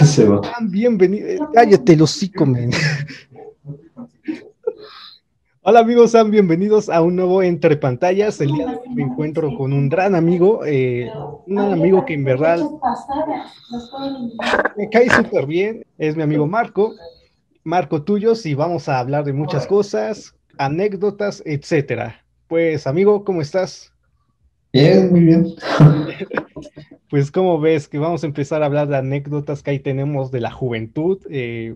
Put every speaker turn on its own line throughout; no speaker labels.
Se va.
Bienvenidos. Cállate, los hocico, men. Hola amigos, sean bienvenidos a un nuevo Entre Pantallas. El día me encuentro con un gran amigo, eh, un amigo que en verdad me cae súper bien. Es mi amigo Marco, Marco Tuyos, y vamos a hablar de muchas cosas, anécdotas, etcétera. Pues amigo, ¿cómo estás?
Bien, muy bien.
Pues como ves que vamos a empezar a hablar de anécdotas que ahí tenemos de la juventud. Eh,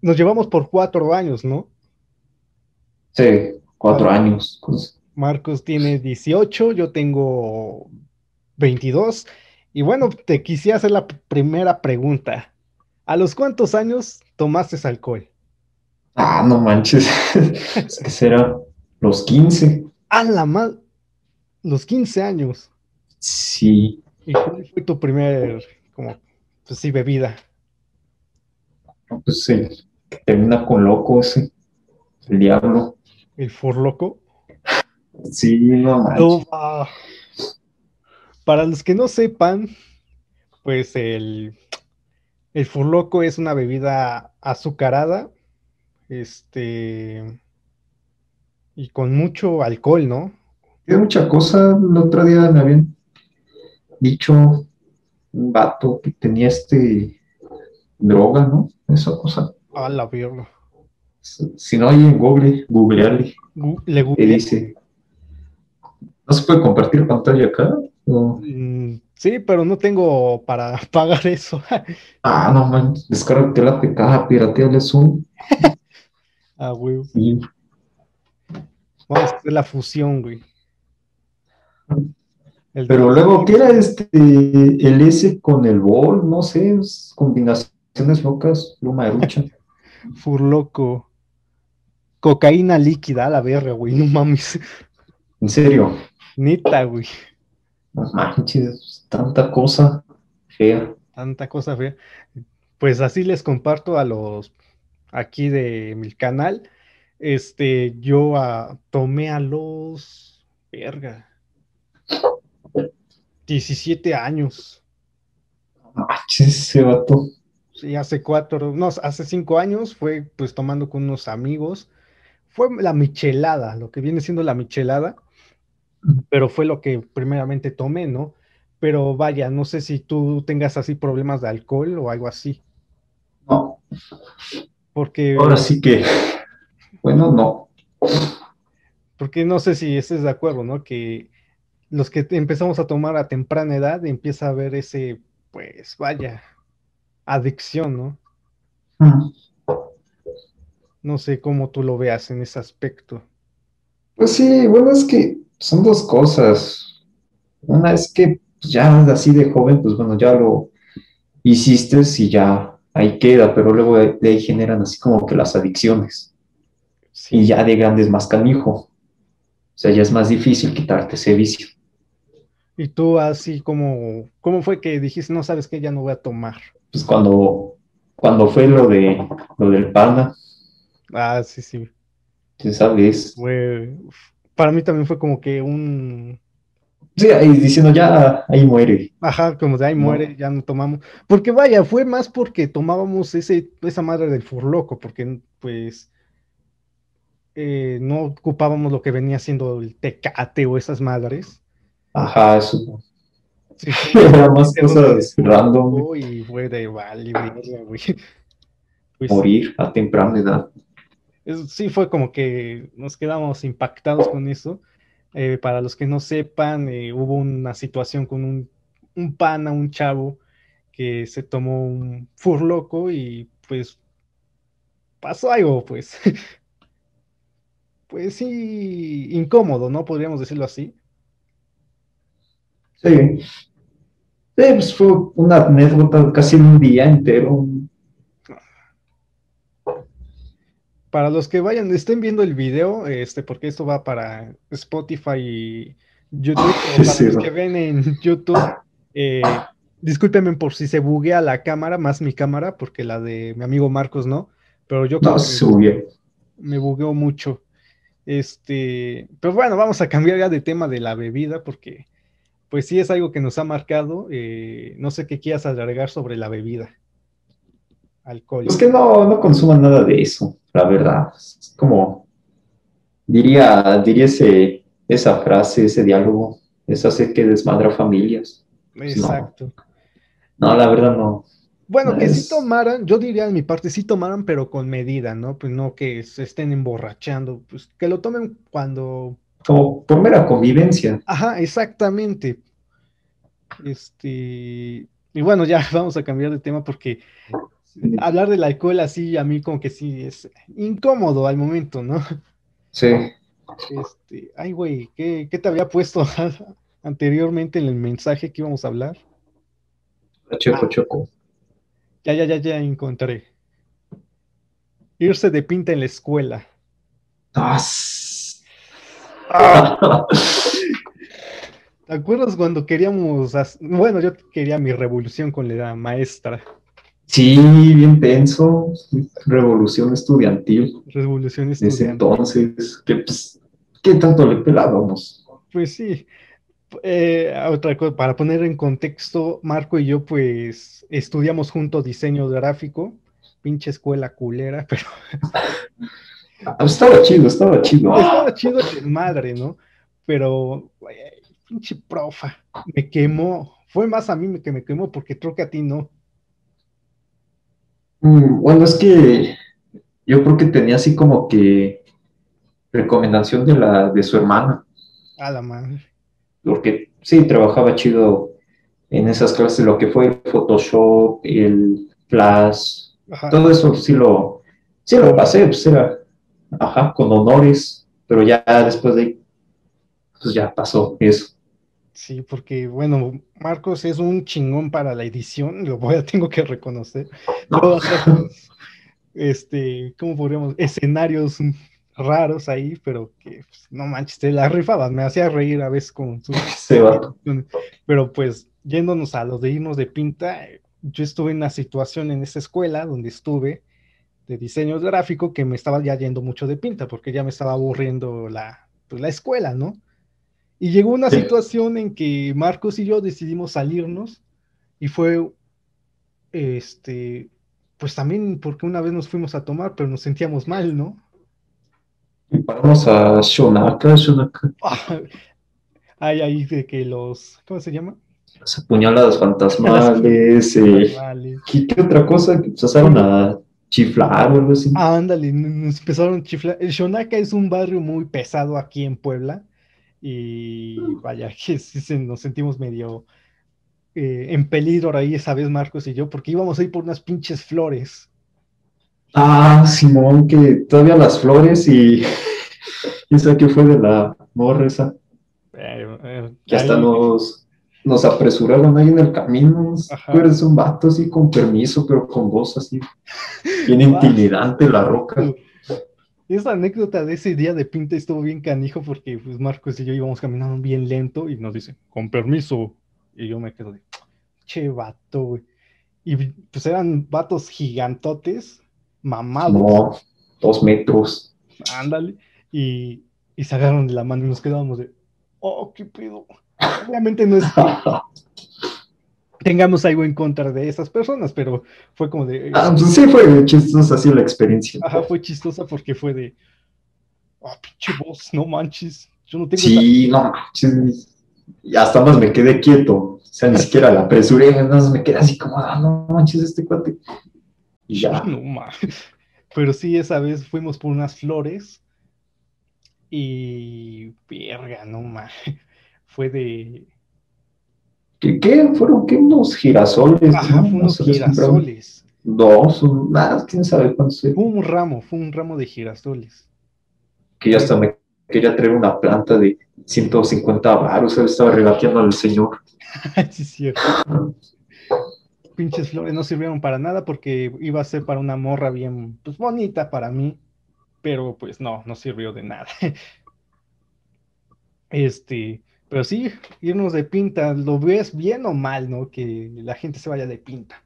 nos llevamos por cuatro años, ¿no?
Sí, cuatro años. pues.
Marcos tiene 18, yo tengo 22. Y bueno, te quisiera hacer la primera pregunta. ¿A los cuántos años tomaste alcohol?
Ah, no manches. Es que será los 15.
A la mal, los 15 años.
Sí.
¿Y cuál fue tu primer, como, pues sí, bebida?
Pues sí. que termina con loco ese. El diablo.
¿El forloco?
Sí, no manches.
No, ah. Para los que no sepan, pues el, el furloco es una bebida azucarada, este, y con mucho alcohol, ¿no?
Hay mucha cosa. El otro día me habían dicho un vato que tenía este droga, ¿no? Esa cosa.
A la verga.
Si si no hay en Google, googlearle.
Gu- Le
¿Qué
googleé.
dice? ¿No se puede compartir pantalla acá? ¿O-
Mm, Sí, pero no tengo para pagar eso.
Ah, no man, descárgate la PK, pirateale Zoom.
Ah, güey.
Y
Vamos a hacer la fusión, güey. El
Pero luego, ¿qué era este, el S con el bol? No sé, es combinaciones locas, pluma de lucha.
Furloco. Cocaína líquida, a la verga, güey. No mames.
En serio,
Neta, güey.
no manches, tanta cosa fea.
Tanta cosa fea. Pues así les comparto a los aquí de mi canal. Este, yo ah, tomé a los verga 17 años.
No manches, ese vato.
Sí, hace cuatro, no, hace cinco años fue pues tomando con unos amigos. Fue la michelada, lo que viene siendo la michelada, pero fue lo que primeramente tomé, ¿no? Pero vaya, no sé si tú tengas así problemas de alcohol o algo así,
No,
porque
ahora sí que, bueno, no.
Porque no sé si estés de acuerdo, ¿no? Que los que empezamos a tomar a temprana edad empieza a haber ese, pues vaya, adicción, ¿no?
Mm.
No sé cómo tú lo veas en ese aspecto.
Pues sí, bueno, es que son dos cosas. Una es que pues, ya así de joven, pues bueno, ya lo hiciste y ya ahí queda, pero luego de de ahí generan así como que las adicciones.
Sí,
Y ya de grande es más canijo. O sea, ya es más difícil quitarte ese vicio.
Y tú así como, ¿cómo fue que dijiste, no sabes que ya no voy a tomar?
Pues cuando, cuando fue lo de lo del pana,
Ah, sí, sí.
tú sabes,
Fue, para mí también fue como que un,
sí, ahí diciendo ya ahí muere.
Ajá, como de ahí
No.
muere, ya no tomamos. Porque vaya, fue más porque tomábamos ese, esa madre del furloco, porque pues eh, no ocupábamos lo que venía siendo el tecate o esas madres.
Ajá, eso.
Sí,
Era más cosas random,
desembocó Y fue de vale, verga, güey. Pues,
morir a temprana edad.
es- sí fue como que nos quedamos impactados con eso. Eh, para los que no sepan, eh, hubo una situación con un, un pana, un chavo, que se tomó un furloco y pues pasó algo, pues, pues sí, incómodo, ¿no? Podríamos decirlo así.
Sí. Sí, pues fue una anécdota casi un día entero.
Para los que vayan, estén viendo el video, este, porque esto va para Spotify y YouTube, pero para
Sí,
los que ven en YouTube, eh, discúlpenme por si se buguea la cámara, más mi cámara, porque la de mi amigo Marcos no, pero yo creo
No,
que
se subió.
me bugueó mucho. Este, pero bueno, vamos a cambiar ya de tema de la bebida, porque pues sí es algo que nos ha marcado. eh, no sé qué quieras agregar sobre la bebida. alcohol.
Es que no, no consuman nada de eso, la verdad. Es como, diría, diría ese, esa frase, ese diálogo, esa sé que desmadra familias. Pues
Exacto.
No, la verdad no.
Bueno, que sí tomaran, yo diría en mi parte, sí tomaran, pero con medida, ¿no? Pues no que se estén emborrachando, pues que lo tomen cuando...
Como por mera convivencia.
Ajá, exactamente. Este, y bueno, ya vamos a cambiar de tema porque hablar del alcohol así a mí como que sí es incómodo al momento, ¿no?
Sí.
Este, ay, güey, ¿qué, te había puesto anteriormente en el mensaje que íbamos a hablar?
Choco, choco.
Ya, ya, ya, ya encontré. Irse de pinta en la escuela.
Ah.
¿Te acuerdas cuando queríamos, bueno, yo quería mi revolución con la maestra?
Sí, bien tenso, revolución estudiantil.
Revolución estudiantil.
entonces, ¿qué, pues, ¿qué tanto le pelábamos?
Pues sí, eh, otra cosa, para poner en contexto, Marco y yo pues estudiamos juntos diseño gráfico, pinche escuela culera, pero...
Ah, estaba chido, estaba chido.
Estaba chido de madre, ¿no? Pero, pinche profa, me quemó. Fue más a mí que me quemó porque creo que a ti no.
Mm, bueno, es que yo creo que tenía así como que recomendación de la de su hermana.
A la madre
porque sí, trabajaba chido en esas clases, lo que fue el Photoshop, el Flash, todo eso sí lo, sí lo pasé, pues era, ajá, con honores, pero ya después de ahí, pues ya pasó eso.
Sí, porque bueno, Marcos es un chingón para la edición, lo voy a tengo que reconocer. este, ¿cómo podríamos? Escenarios raros ahí, pero que pues, no manches, te la rifabas, me hacía reír a veces con su... Pero pues, yéndonos a los de irnos de pinta, yo estuve en una situación en esa escuela donde estuve de diseño gráfico que me estaba ya yendo mucho de pinta, porque ya me estaba aburriendo la, pues, la escuela, ¿no? Y llegó una situación en que Marcos y yo decidimos salirnos y fue, este, pues también porque una vez nos fuimos a tomar, pero nos sentíamos mal, ¿no?
Vamos a Shonaka, Shonaka.
Hay ahí de que los, ¿cómo se llama?
Las apuñaladas fantasmales. Eh, ¿qué, otra cosa? A chiflar o algo así.
Ah, ándale, nos empezaron a chiflar. El Shonaka es un barrio muy pesado aquí en Puebla. Y vaya, que sí nos sentimos medio eh, en peligro ahí esa vez, Marcos y yo, porque íbamos a ir por unas pinches flores.
Ah, Simón, que todavía las flores y esa que fue de la morra esa. Eh, eh, que hasta nos, nos apresuraron ahí en el camino. Eres un vato así con permiso, pero con voz así. Bien intimidante la roca.
Esa anécdota de ese día de pinta estuvo bien canijo porque pues Marcos y yo íbamos caminando bien lento y nos dice, con permiso. Y yo me quedo de, che vato, güey. Y pues eran vatos gigantotes mamados.
No, dos metros.
Ándale. Y, y se agarraron de la mano y nos quedábamos de, oh, qué pedo. Obviamente no es que tengamos algo en contra de esas personas, pero fue como de...
Ah, pues sí fue chistosa así la experiencia.
Ajá, fue chistosa porque fue de, oh, pinche voz, no manches. Yo no tengo
sí, no manches. Y hasta más me quedé quieto. O sea, ni siquiera la apresuré, nada más me quedé así como, ah, no manches, este cuate.
ya. No Pero sí, esa vez fuimos por unas flores y. Verga, no más. Fue de.
¿Qué, qué? ¿Fueron qué? Unos girasoles.
Ajá, unos girasoles.
Dos, más, quién sabe cuántos.
Fue un ramo, fue un ramo de girasoles.
Que ya hasta me quería traer una planta de 150 baros, estaba regateando al señor.
sí, es cierto pinches flores no sirvieron para nada porque iba a ser para una morra bien, pues bonita para mí, pero pues no, no sirvió de nada. Este, pero sí, irnos de pinta, ¿lo ves bien o mal, no? Que la gente se vaya de pinta.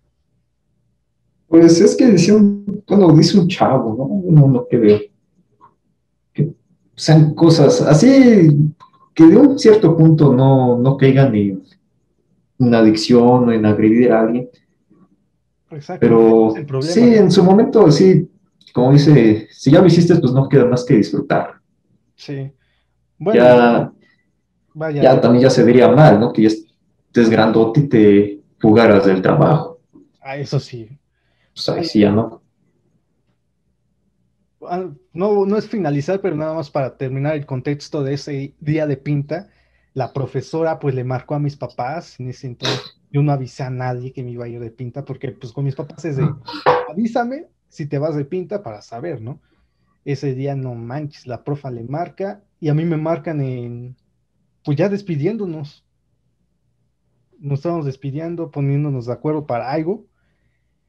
Pues es que dice un, bueno, dice un chavo, ¿no? No lo que veo. Que sean cosas así que de un cierto punto no, no caigan en una adicción o en agredir a alguien, Exacto. Pero sí, en su momento, sí, como dice, si ya lo hiciste, pues no queda más que disfrutar.
Sí.
Bueno, ya, vaya. ya también ya se vería mal, ¿no? Que ya estés grandote y te fugaras del trabajo.
Ah, eso sí.
Pues ahí sí ya no.
No, no es finalizar, pero nada más para terminar el contexto de ese día de pinta, la profesora pues le marcó a mis papás en ese entonces. Yo no avisé a nadie que me iba a ir de pinta, porque pues con mis papás es de, avísame si te vas de pinta para saber, ¿no? Ese día no manches, la profa le marca y a mí me marcan en, pues ya despidiéndonos. Nos estábamos despidiendo, poniéndonos de acuerdo para algo.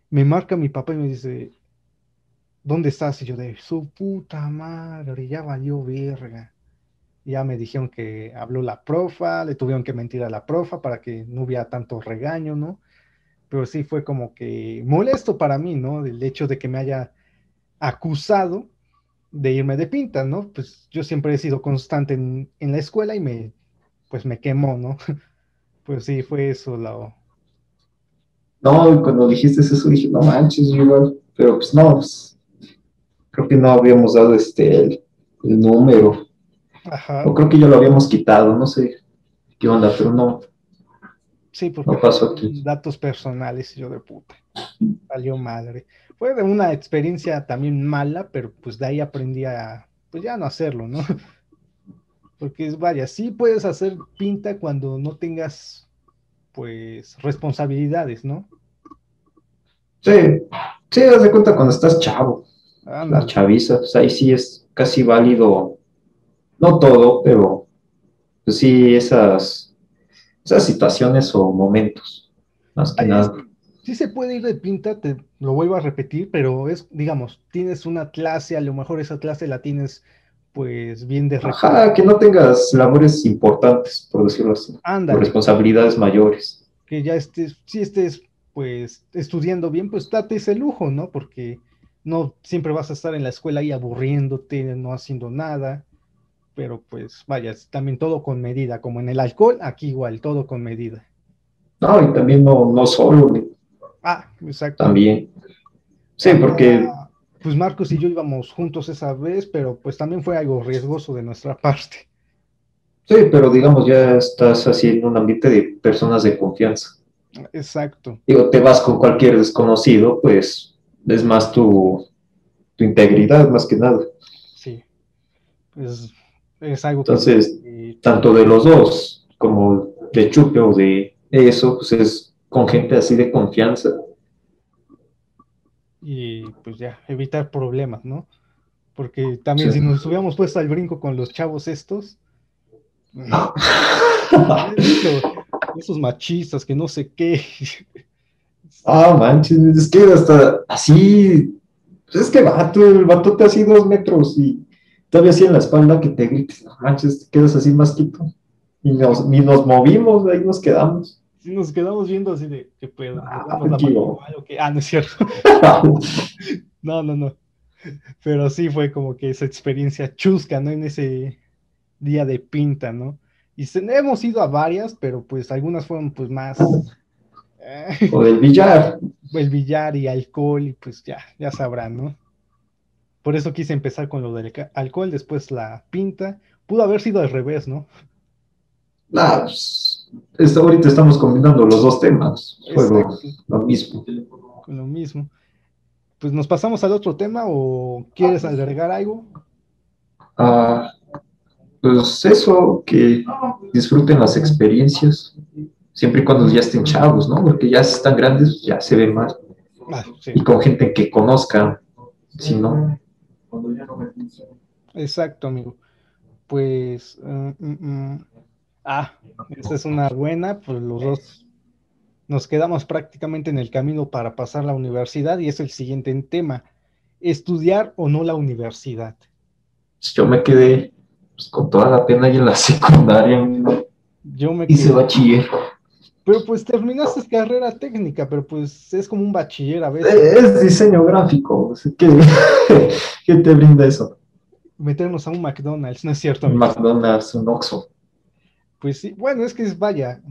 Me marca mi papá y me dice, ¿dónde estás? Y yo de su puta madre, ya valió verga. Ya me dijeron que habló la profa, le tuvieron que mentir a la profa para que no hubiera tanto regaño, ¿no? Pero sí fue como que molesto para mí, ¿no? El hecho de que me haya acusado de irme de pinta, ¿no? Pues yo siempre he sido constante en, la escuela y me, pues me quemó, ¿no? Pues sí, fue eso la...
No, cuando dijiste eso dije, no manches, igual, pero pues no, pues, creo que no habíamos dado este el, número. Ajá. O creo que ya lo habíamos quitado, no sé qué onda, pero no.
Sí, porque no pasó aquí. datos personales, yo de puta. Salió madre. Fue de una experiencia también mala, pero pues de ahí aprendí a, pues ya no hacerlo, ¿no? Porque es, vaya, sí puedes hacer pinta cuando no tengas, pues, responsabilidades, ¿no?
Sí, sí, haz de cuenta cuando estás chavo. La chaviza, pues ahí sí es casi válido, no todo, pero pues sí, esas, esas situaciones o momentos, más que nada.
sí se puede ir de pinta, te lo vuelvo a repetir, pero es, digamos, tienes una clase, a lo mejor esa clase la tienes pues bien de
Ajá, que no tengas labores importantes, por decirlo así. responsabilidades mayores.
Que ya estés, si estés pues estudiando bien, pues date ese lujo, ¿no? Porque no siempre vas a estar en la escuela ahí aburriéndote, no haciendo nada, pero pues vaya, también todo con medida, como en el alcohol, aquí igual, todo con medida.
No, y también no, no solo.
Ah, exacto.
También. Sí, porque...
pues Marcos y yo íbamos juntos esa vez, pero pues también fue algo riesgoso de nuestra parte.
Sí, pero digamos, ya estás así en un ambiente de personas de confianza.
Exacto.
Digo, te vas con cualquier desconocido, pues es más tu, integridad, más que nada.
Sí, es, es algo
Entonces, tanto de los dos, como de Chupe o de eso, pues es con gente así de confianza.
Y pues ya, evitar problemas, ¿no? Porque también si nos hubiéramos puesto al brinco con los chavos estos, esos machistas que no sé qué.
Ah, manches, es que hasta así, es que vato, el batote así dos metros y todavía así en la espalda que te grites, no manches, te quedas así más quito. Y nos, ni nos movimos, ahí nos quedamos.
Sí, nos quedamos viendo así de, ¿qué pedo? Ah, ah, no es cierto. no, no, no. Pero sí fue como que esa experiencia chusca, ¿no? En ese día de pinta, ¿no? Y hemos ido a varias, pero pues algunas fueron pues más
o del billar.
El billar y alcohol, y pues ya, ya sabrán, ¿no? Por eso quise empezar con lo del alcohol, después la pinta. Pudo haber sido al revés, ¿no?
Ah, pues, ahorita estamos combinando los dos temas. Lo, mismo.
Con lo mismo. Pues nos pasamos al otro tema o quieres agregar algo?
Ah, pues eso, que disfruten las experiencias siempre y cuando ya estén chavos, ¿no? Porque ya están grandes, ya se ven más. Ah, y con gente que conozca, si no.
Exacto, amigo. Pues, mm, mm, mm. Ah, esa es una buena, pues los dos nos quedamos prácticamente en el camino para pasar la universidad y es el siguiente tema, estudiar o no la universidad.
Yo me quedé pues, con toda la pena ahí en la secundaria.
Yo me
hice bachiller.
Pero pues terminaste carrera técnica, pero pues es como un bachiller a veces.
Es diseño gráfico. ¿Qué, te brinda eso?
Meternos a un McDonald's, ¿no es cierto?
Un McDonald's, un Oxxo.
Pues sí, bueno, es que es, vaya,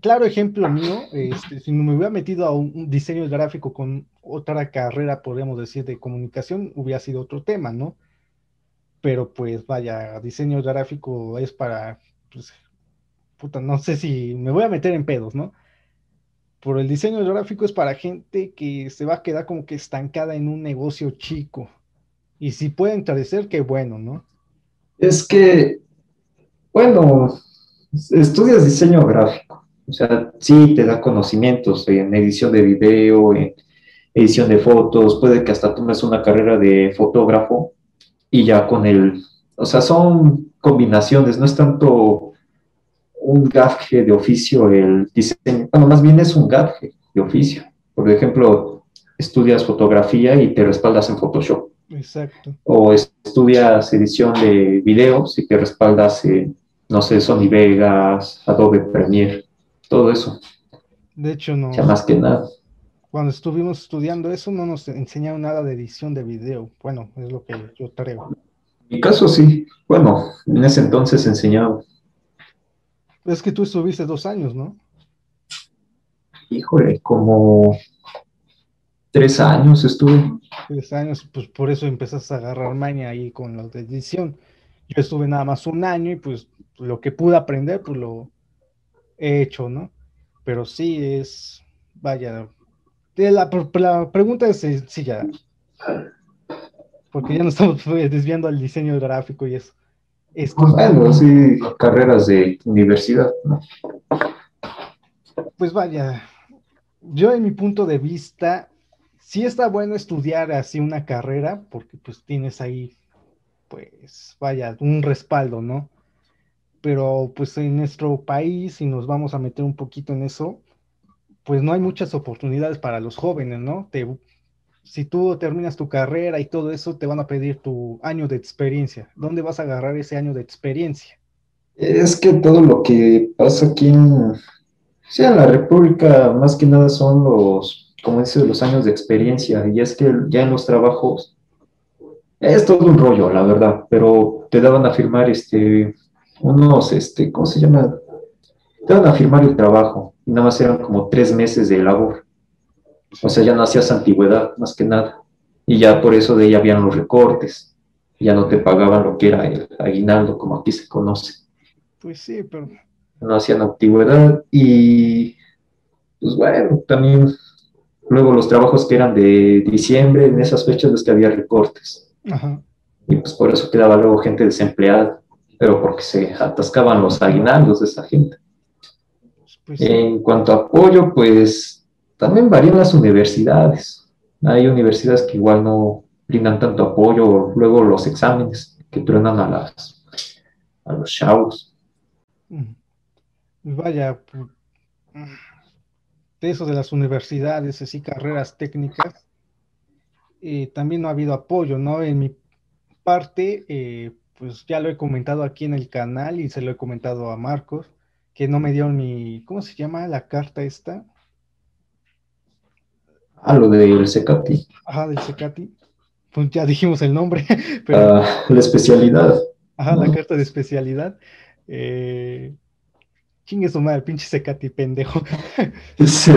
claro ejemplo mío, este, si no me hubiera metido a un, diseño gráfico con otra carrera, podríamos decir, de comunicación, hubiera sido otro tema, ¿no? Pero pues vaya, diseño gráfico es para, pues, puta, no sé si me voy a meter en pedos, ¿no? Por el diseño gráfico es para gente que se va a quedar como que estancada en un negocio chico. Y si puede encarecer, qué bueno, ¿no?
Es que, bueno, estudias diseño gráfico. O sea, sí te da conocimientos en edición de video, en edición de fotos, puede que hasta tomes una carrera de fotógrafo y ya con el, o sea, son combinaciones, no es tanto un gaje de oficio el diseño, bueno, más bien es un gaje de oficio. Por ejemplo, estudias fotografía y te respaldas en Photoshop.
Exacto.
O estudias edición de videos y te respaldas en, no sé, Sony Vegas, Adobe Premiere, todo eso.
De hecho, no.
Ya más que nada.
Cuando estuvimos estudiando eso, no nos enseñaron nada de edición de video. Bueno, es lo que yo creo.
En mi caso, sí. Bueno, en ese entonces enseñaba.
Es que tú estuviste dos años, ¿no?
Híjole, como tres años estuve.
Tres años, pues por eso empezaste a agarrar maña ahí con la edición. Yo estuve nada más un año y pues lo que pude aprender, pues lo he hecho, ¿no? Pero sí es, vaya, la, la pregunta es sencilla, porque ya nos estamos desviando al diseño gráfico y eso.
Es bueno, sí, carreras de universidad, ¿no?
Pues vaya, yo en mi punto de vista, sí está bueno estudiar así una carrera, porque pues tienes ahí, pues vaya, un respaldo, ¿no? Pero pues en nuestro país, si nos vamos a meter un poquito en eso, pues no hay muchas oportunidades para los jóvenes, ¿no? Te, si tú terminas tu carrera y todo eso, te van a pedir tu año de experiencia. ¿Dónde vas a agarrar ese año de experiencia?
Es que todo lo que pasa aquí en, en la República, más que nada son los, como dices, los años de experiencia. Y es que ya en los trabajos es todo un rollo, la verdad, pero te daban a firmar este, unos, este, ¿cómo se llama? Te daban a firmar el trabajo y nada más eran como tres meses de labor. O sea, ya no hacías antigüedad, más que nada. Y ya por eso de ahí habían los recortes. Ya no te pagaban lo que era el aguinaldo, como aquí se conoce.
Pues sí, pero...
No hacían antigüedad y, pues bueno, también luego los trabajos que eran de diciembre, en esas fechas es que había recortes. Y pues por eso quedaba luego gente desempleada, pero porque se atascaban los aguinaldos de esa gente. Pues en cuanto a apoyo, pues también varían las universidades. Hay universidades que igual no brindan tanto apoyo, luego los exámenes que truenan a, las, a los chavos.
Vaya, de eso de las universidades, así carreras técnicas, eh, también no ha habido apoyo, ¿no? En mi parte, eh, pues ya lo he comentado aquí en el canal y se lo he comentado a Marcos que no me dieron mi, ¿cómo se llama la carta esta?
Ah, lo del Secati.
Ajá, del Secati. Pues ya dijimos el nombre.
Pero... Ah, la especialidad.
Ajá, la carta de especialidad. Eh... Chingue su madre, pinche Secati, pendejo.
Sí.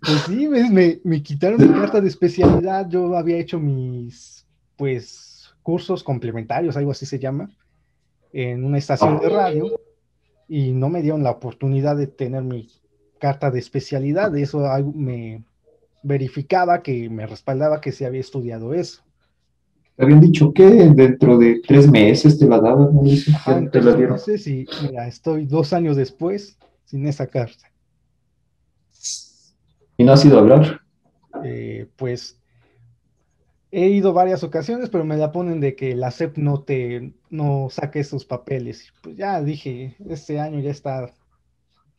Pues sí, me, me quitaron mi carta de especialidad. Yo había hecho mis, pues, cursos complementarios, algo así se llama, en una estación de radio y no me dieron la oportunidad de tener mi carta de especialidad. Eso me verificaba que me respaldaba que se había estudiado eso.
Te habían dicho que dentro de tres meses te la daban, ¿no?
te la dieron. Meses y mira, estoy dos años después sin esa carta.
¿Y no has ido a hablar?
Eh, pues he ido varias ocasiones, pero me la ponen de que la CEP no te no saque esos papeles. Pues ya dije, este año ya está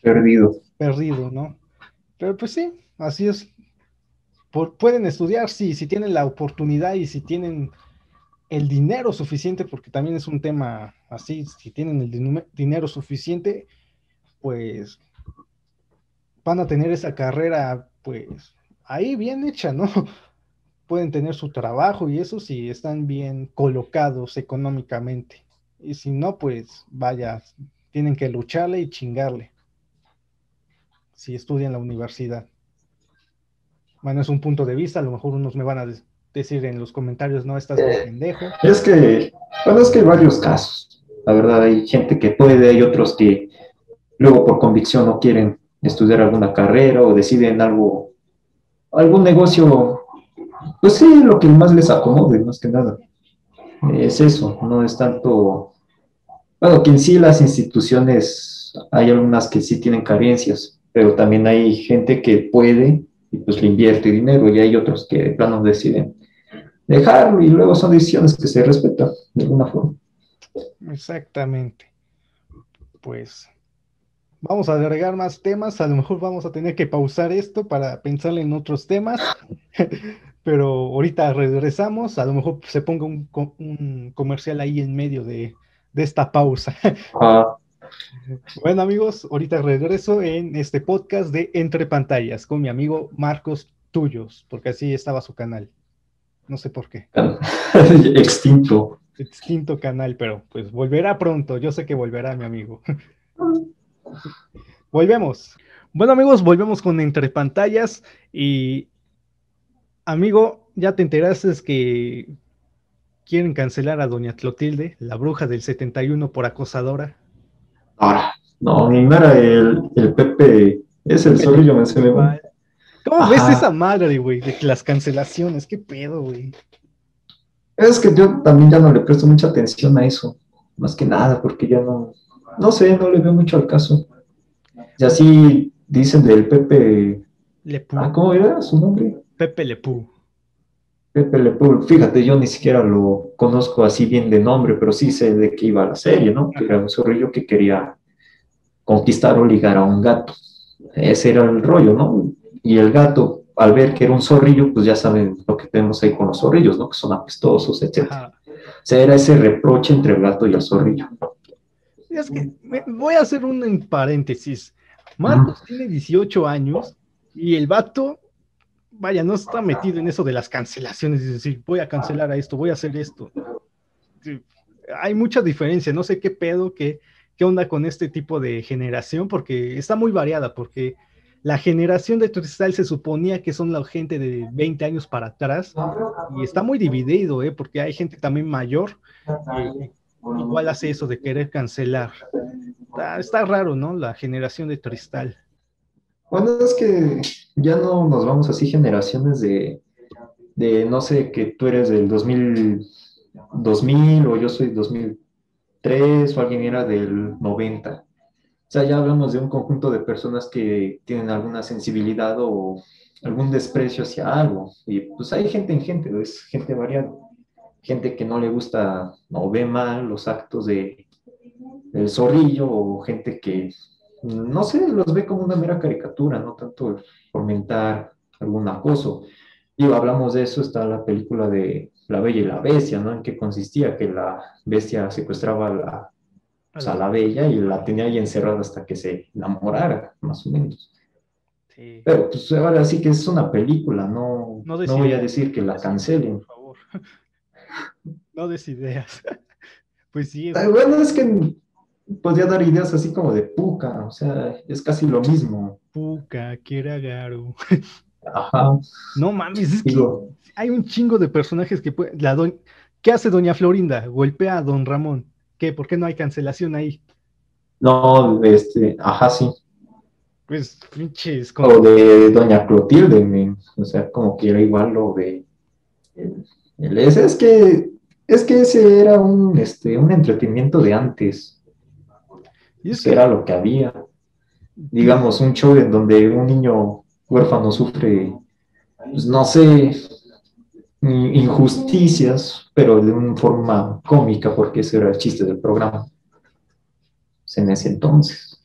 perdido.
Perdido, ¿no? Pero pues sí, así es. pueden estudiar, sí, si tienen la oportunidad y si tienen el dinero suficiente, porque también es un tema así, si tienen el dinero suficiente, pues van a tener esa carrera, pues ahí bien hecha, ¿no? Pueden tener su trabajo y eso si están bien colocados económicamente. Y si no, pues vaya, tienen que lucharle y chingarle. si estudia en la universidad. Bueno, es un punto de vista, a lo mejor unos me van a decir en los comentarios, no, estás eh, pendejo.
Es que, bueno, es que hay varios casos. La verdad, hay gente que puede, hay otros que luego por convicción no quieren estudiar alguna carrera o deciden algo, algún negocio, pues sí, lo que más les acomode, más que nada. Es eso, no es tanto, bueno, que en sí las instituciones, hay algunas que sí tienen carencias, pero también hay gente que puede y pues le invierte dinero y hay otros que de plano deciden dejarlo y luego son decisiones que se respetan de alguna forma.
Exactamente. Pues vamos a agregar más temas, a lo mejor vamos a tener que pausar esto para pensar en otros temas, pero ahorita regresamos, a lo mejor se ponga un, comercial ahí en medio de, esta pausa. Ah. Bueno amigos, ahorita regreso en este podcast de Entre Pantallas con mi amigo Marcos Tuyos, porque así estaba su canal. No sé por qué.
Extinto.
Extinto canal, pero pues volverá pronto. Yo sé que volverá mi amigo. Volvemos. Bueno amigos, volvemos con Entre Pantallas y amigo, ya te enteraste que quieren cancelar a Doña Clotilde, la bruja del 71 por acosadora.
Ahora, no, ni era el, el Pepe, es el solillo, me se me va.
¿Cómo ves esa madre, güey, de las cancelaciones? ¿Qué pedo, güey?
Es que yo también ya no le presto mucha atención a eso, más que nada, porque ya no, no sé, no le veo mucho al caso. Y así dicen del Pepe. Lepú. Ah, ¿Cómo era su nombre?
Pepe Lepú.
Pepe Lepú, fíjate, yo ni siquiera lo conozco así bien de nombre, pero sí sé de qué iba la serie, ¿no? Que era un zorrillo que quería conquistar o ligar a un gato. Ese era el rollo, ¿no? Y el gato, al ver que era un zorrillo, pues ya saben lo que tenemos ahí con los zorrillos, ¿no? Que son apestosos, etc. O sea, era ese reproche entre el gato y el zorrillo.
Es que voy a hacer un paréntesis. Marcos tiene 18 años y el vato, vaya, no está metido en eso de las cancelaciones, es decir, voy a cancelar a esto, voy a hacer esto. Hay mucha diferencia, no sé qué pedo, qué, qué onda con este tipo de generación, porque está muy variada, porque la generación de Cristal se suponía que son la gente de 20 años para atrás y está muy dividido, ¿eh? porque hay gente también mayor que igual hace eso de querer cancelar. Está, raro, ¿no? La generación de Cristal.
Bueno, es que ya no nos vamos así generaciones de, de no sé, que tú eres del 2000, 2000 o yo soy 2003 o alguien era del 90 o sea, ya hablamos de un conjunto de personas que tienen alguna sensibilidad o algún desprecio hacia algo. Y pues hay gente en gente, es gente variada. Gente que no le gusta o ve mal los actos de, del zorrillo o gente que, no sé, los ve como una mera caricatura, no tanto fomentar algún acoso. Y hablamos de eso, está la película de La Bella y la Bestia, ¿no? En qué consistía que la bestia secuestraba a la o sea, la bella y la tenía ahí encerrada hasta que se enamorara, más o menos. Sí. Pero pues ahora sí que es una película, no, no, voy a decir que la cancelen. Por favor.
No des ideas. Pues sí.
Es... Bueno, es que podría dar ideas así como de Puka, o sea, es casi lo mismo.
Puka, Kiragaru. Ajá. No mames, es que hay un chingo de personajes que puede. La ¿Qué hace Doña Florinda? Golpea a Don Ramón. ¿Qué? ¿Por qué no hay cancelación ahí?
No, este, ajá, sí.
Pues, pinches.
Como... O de Doña Clotilde, o sea, como que era igual lo de. El, ese es que es que ese era un, este, un entretenimiento de antes. ¿Y Era lo que había. Digamos, un show en donde un niño huérfano sufre, pues no sé, injusticias, pero de una forma cómica, porque ese era el chiste del programa en ese entonces.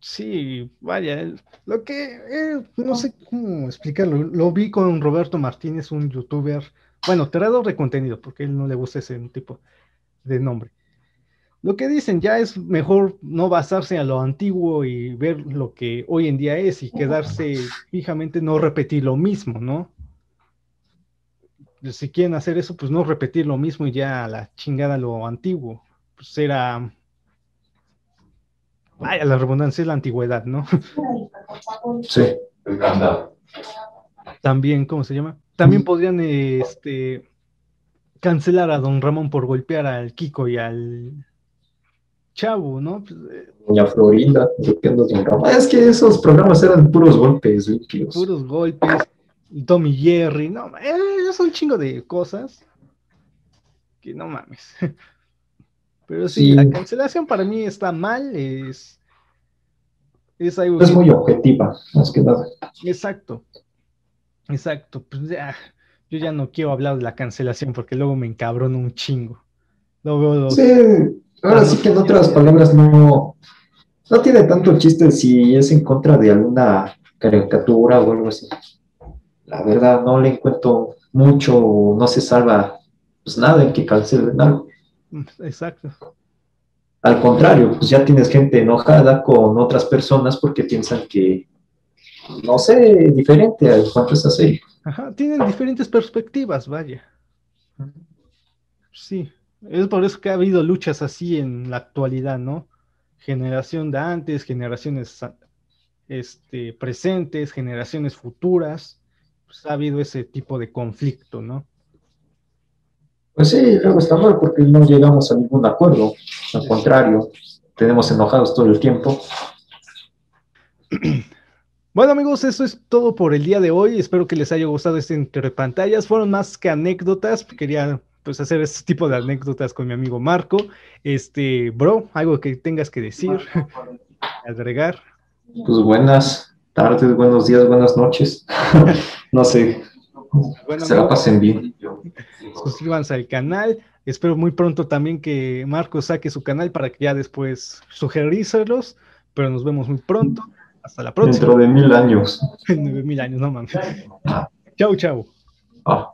Sí, vaya, lo que eh, no sé cómo explicarlo, lo vi con Roberto Martínez, un youtuber, bueno, creador de contenido, porque a él no le gusta ese tipo de nombre. Lo que dicen ya es mejor no basarse a lo antiguo y ver lo que hoy en día es y quedarse fijamente, no repetir lo mismo, ¿no? si quieren hacer eso, pues no repetir lo mismo y ya la chingada lo antiguo. Pues era. vaya, la redundancia es la antigüedad, ¿no?
Sí.
También, ¿cómo se llama? También podrían este, cancelar a don Ramón por golpear al Kiko y al Chavo, ¿no? Pues, eh,
Doña Florinda. Es que esos programas eran puros golpes limpios.
puros golpes. Y Tommy Jerry, no, eh, es un chingo de cosas que no mames. Pero sí,
Sí.
la cancelación para mí está mal, es, es algo
Es
que-
muy objetiva, más que nada.
Exacto. Exacto. Pues ya, yo ya no quiero hablar de la cancelación porque luego me encabrono un chingo. Luego
Sí, ahora sí que en otras palabras no, no tiene tanto chiste si es en contra de alguna caricatura o algo así. La verdad, no le encuentro mucho, no se salva pues nada en que cancelen algo.
Exacto.
Al contrario, pues ya tienes gente enojada con otras personas porque piensan que, no sé, diferente en cuanto a esa serie.
Ajá, tienen diferentes perspectivas, vaya. Sí, es por eso que ha habido luchas así en la actualidad, ¿no? Generación de antes, generaciones este, presentes, generaciones futuras. Pues ha habido ese tipo de conflicto, ¿no?
Pues sí, luego está mal porque no llegamos a ningún acuerdo. Al contrario, tenemos enojados todo el tiempo.
Bueno amigos, eso es todo por el día de hoy. Espero que les haya gustado este entre pantallas. Fueron más que anécdotas. Quería pues hacer este tipo de anécdotas con mi amigo Marco. Este, bro, algo que tengas que decir, agregar.
Pues buenas tardes, buenos días, buenas noches. no sé,
Bueno,
se la pasen bien.
suscríbanse al canal. Espero muy pronto también que Marco saque su canal para que ya después sugeríselos. Pero nos vemos muy pronto. Hasta la próxima.
Dentro de mil años.
En 9000 años, no mames. Chau, chau.
Ah.